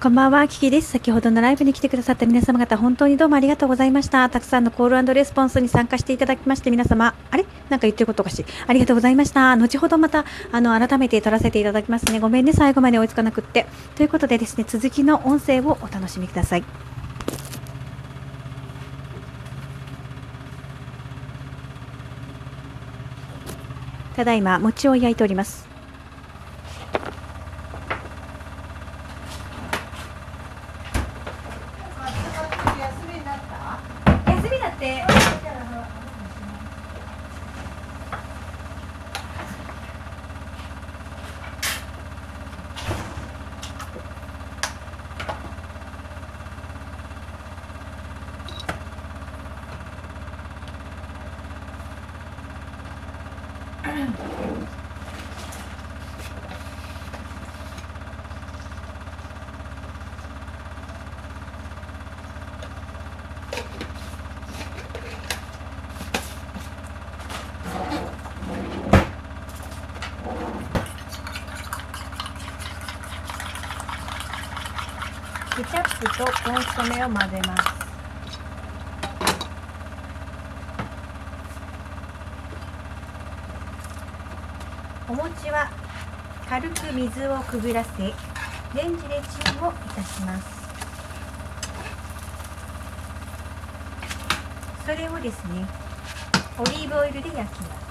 こんばんは、キキです。先ほどのライブに来てくださった皆様方、本当にどうもありがとうございました。たくさんのコールレスポンスに参加していただきまして、皆様、あれ？なんか言ってることかし。ありがとうございました。後ほどまた、あの、改めて撮らせていただきますね。ごめんね、最後まで追いつかなくって。ということでですね、続きの音声をお楽しみください。ただいま、餅を焼いております。休みだって。ケチャップとコンソメを混ぜます。お餅は軽く水をくぐらせ、レンジでチンをいたします。それをですね、オリーブオイルで焼きます。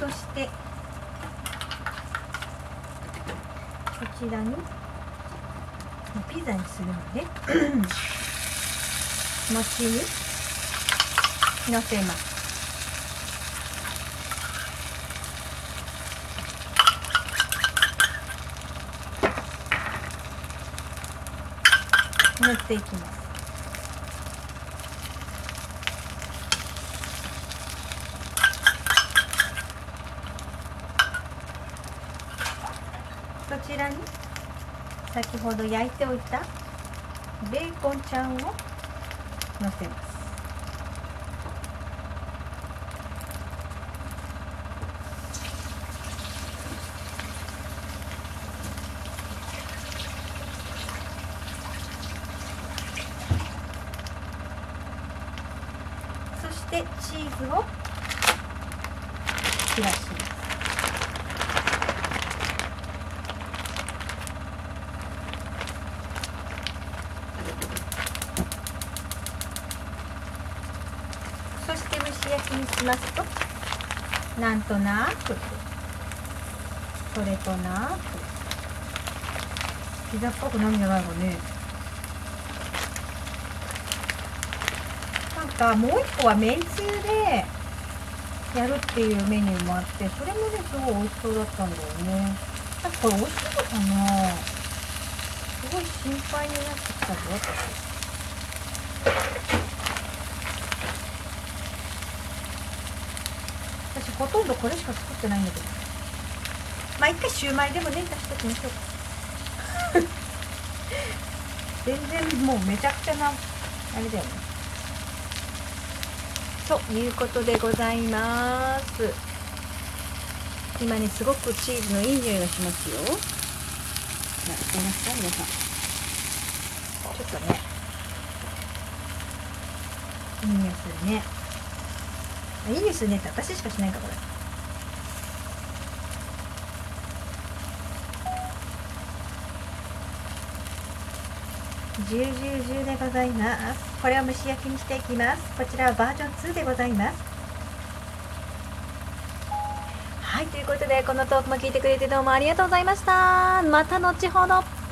そしてこちらにピザにするので餅にのせます。塗っていきますそちらに先ほど焼いておいたベーコンちゃんをのせます。そしてチーズを散らします。し焼きにしますとなんとなくそれとなくピザっぽくなるんじゃないかね。なんかもう一個はめんつゆでやるっていうメニューもあってそれもねすごい美味しそうだったんだよね。なんかこれ美味しいのかな。すごい心配になってきたぞ私。ほとんどこれしか作ってないんだけど。まあ一回シューマイでもね出しときましょうか全然もうめちゃくちゃなあれだよね。ということでございます。今ねすごくチーズのいい匂いがしますよ。じゃあ出ますか皆さん。ちょっとね。いい匂いするね。いい匂いすねって私しかしないかこれ。ジュージュージューでございます。これを蒸し焼きにしていきます。こちらはバージョン2でございます。はいということでこのトークも聞いてくれてどうもありがとうございました。また後ほど。